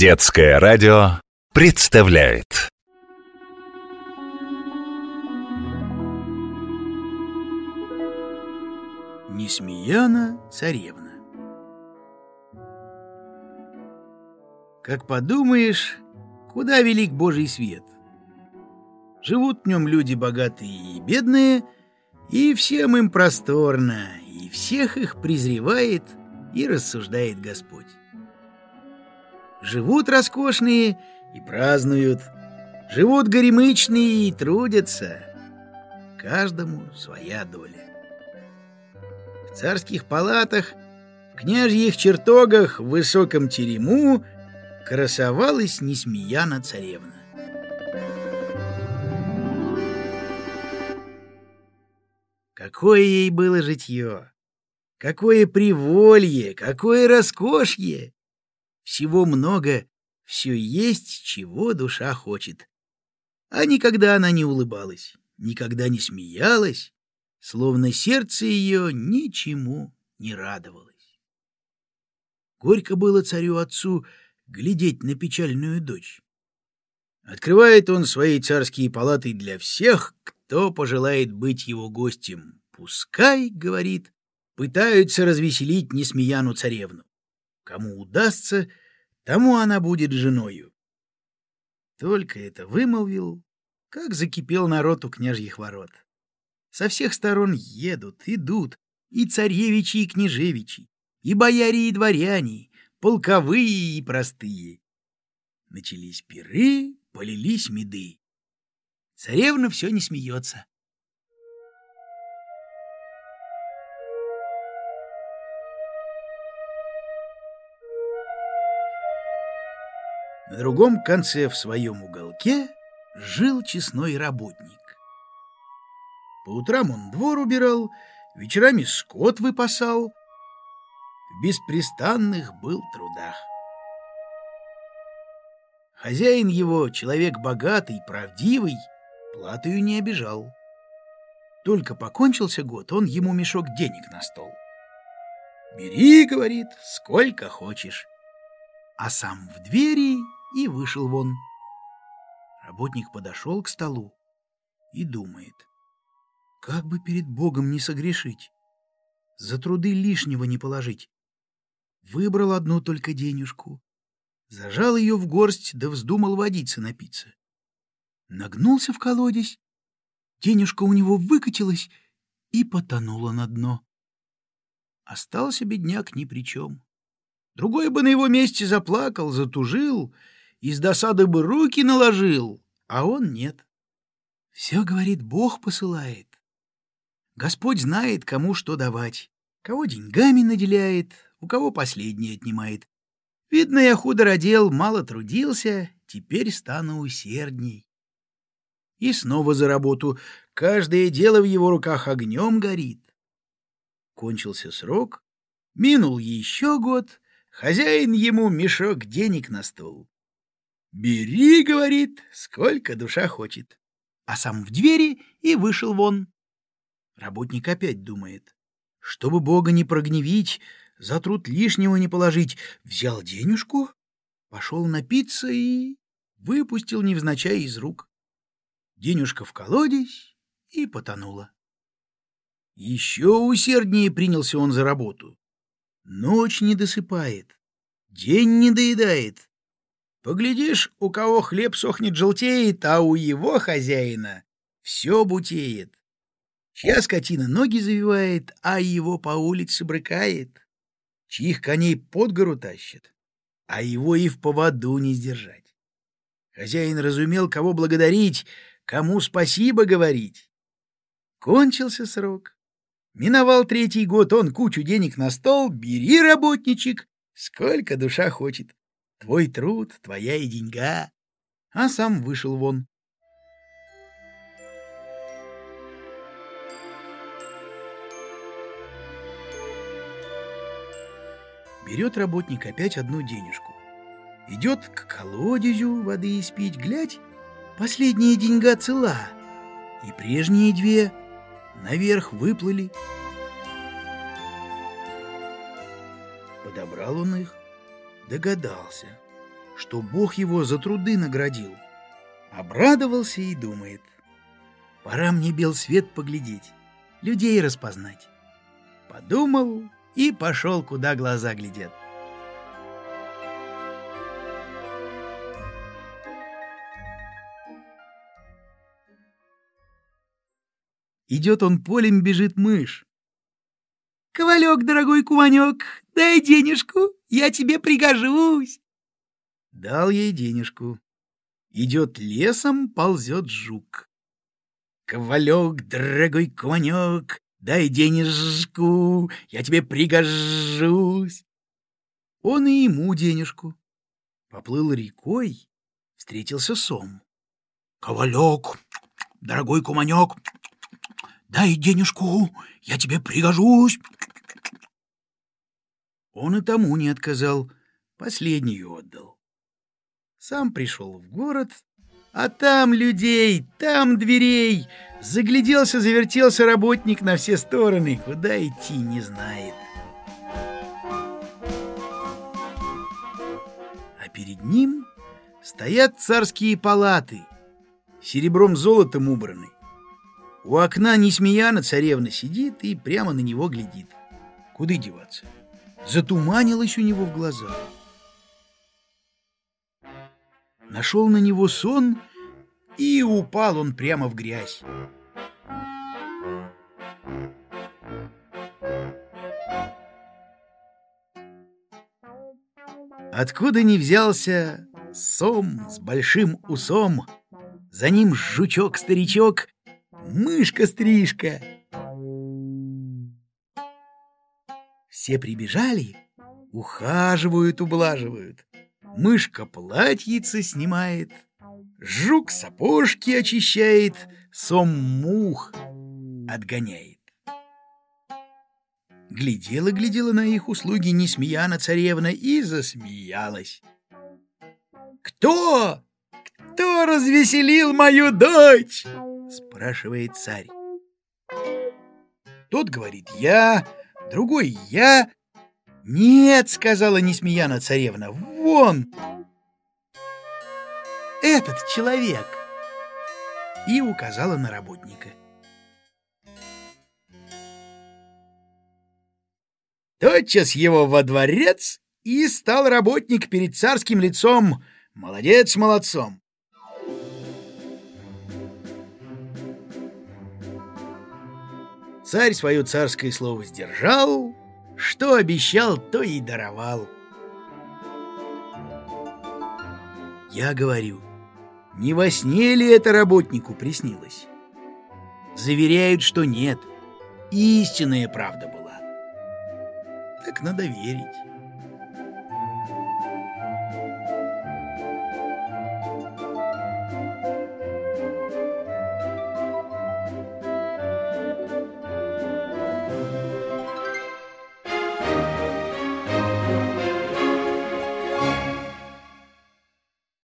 Детское радио представляет Несмеяна царевна Как подумаешь, куда велик Божий свет? Живут в нем люди богатые и бедные, и всем им просторно, и всех их презревает и рассуждает Господь. Живут роскошные и празднуют, живут горемычные и трудятся. Каждому своя доля. В царских палатах, в княжьих чертогах, в высоком терему красовалась Несмеяна царевна. Какое ей было житье! Какое приволье, какое роскошье! Всего много, все есть, чего душа хочет. А никогда она не улыбалась, никогда не смеялась, словно сердце ее ничему не радовалось. Горько было царю-отцу глядеть на печальную дочь. Открывает он свои царские палаты для всех, кто пожелает быть его гостем. Пускай, говорит, пытаются развеселить Несмеяну царевну. Кому удастся, тому она будет женою. Только это вымолвил, как закипел народ у княжьих ворот. Со всех сторон едут, идут и царевичи, и княжевичи, и бояре, и дворяне, полковые и простые. Начались пиры, полились меды. Царевна все не смеется. На другом конце в своем уголке жил честной работник. По утрам он двор убирал, вечерами скот выпасал, в беспрестанных был трудах. Хозяин его, человек богатый, правдивый, платою не обижал. Только покончился год, он ему мешок денег на стол. «Бери, — говорит, — сколько хочешь». А сам в двери и вышел вон. Работник подошел к столу и думает, как бы перед Богом не согрешить, за труды лишнего не положить. Выбрал одну только денежку, зажал ее в горсть, да вздумал водиться напиться. Нагнулся в колодец, денежка у него выкатилась и потонула на дно. Остался бедняк ни при чем. Другой бы на его месте заплакал, затужил — из досады бы руки наложил, а он нет. Все, говорит, Бог посылает. Господь знает, кому что давать, кого деньгами наделяет, у кого последнее отнимает. Видно, я худо родил, мало трудился, теперь стану усердней. И снова за работу. Каждое дело в его руках огнем горит. Кончился срок, минул еще год, хозяин ему мешок денег на стол. «Бери, — говорит, — сколько душа хочет». А сам в двери и вышел вон. Работник опять думает. Чтобы Бога не прогневить, за труд лишнего не положить, взял денежку, пошел напиться и выпустил невзначай из рук. Денежка в колодец и потонула. Еще усерднее принялся он за работу. Ночь не досыпает, день не доедает, Поглядишь, у кого хлеб сохнет желтеет, а у его хозяина все бутеет. Чья скотина ноги завивает, а его по улице брыкает. Чьих коней под гору тащит, а его и в поводу не сдержать. Хозяин разумел, кого благодарить, кому спасибо говорить. Кончился срок. Миновал третий год, он кучу денег на стол, бери, работничек, сколько душа хочет. Твой труд, твоя и деньга. А сам вышел вон. Берет работник опять одну денежку. Идет к колодезю воды испить, глядь, последняя деньга цела, и прежние две наверх выплыли. Подобрал он их, догадался. что Бог его за труды наградил. Обрадовался и думает, пора мне бел свет поглядеть, людей распознать. Подумал и пошел, куда глаза глядят. Идет он полем, бежит мышь. «Ковалек, дорогой куманек, дай денежку, я тебе пригожусь!» Дал ей денежку. Идет лесом, ползет жук. «Ковалек, дорогой куманек, дай денежку, я тебе пригожусь!» Он и ему денежку. Поплыл рекой, встретился сом. «Ковалек, дорогой куманек, дай денежку, я тебе пригожусь!» Он и тому не отказал, последнюю отдал. Сам пришел в город, а там людей, там дверей. Загляделся, завертелся работник на все стороны, куда идти не знает. А перед ним стоят царские палаты, серебром золотом убраны. У окна Несмеяна царевна сидит и прямо на него глядит. Куда деваться? Затуманилось у него в глазах. Нашел на него сон, и упал он прямо в грязь. Откуда ни взялся сом с большим усом, за ним жучок-старичок мышка-стрижка. Все прибежали, ухаживают, ублаживают. Мышка платьице снимает, жук сапожки очищает, сом мух отгоняет. Глядела-глядела на их услуги Несмеяна царевна и засмеялась. «Кто? Кто развеселил мою дочь?» спрашивает царь. Тот говорит «я», другой «я». «Нет», — сказала Несмеяна царевна, — «вон!» «Этот человек!» И указала на работника. Тотчас его во дворец и стал работник перед царским лицом. Молодец молодцом. Царь свое царское слово сдержал, что обещал, то и даровал. Я говорю, не во сне ли это работнику приснилось? Заверяют, что нет, истинная правда была. Так надо верить.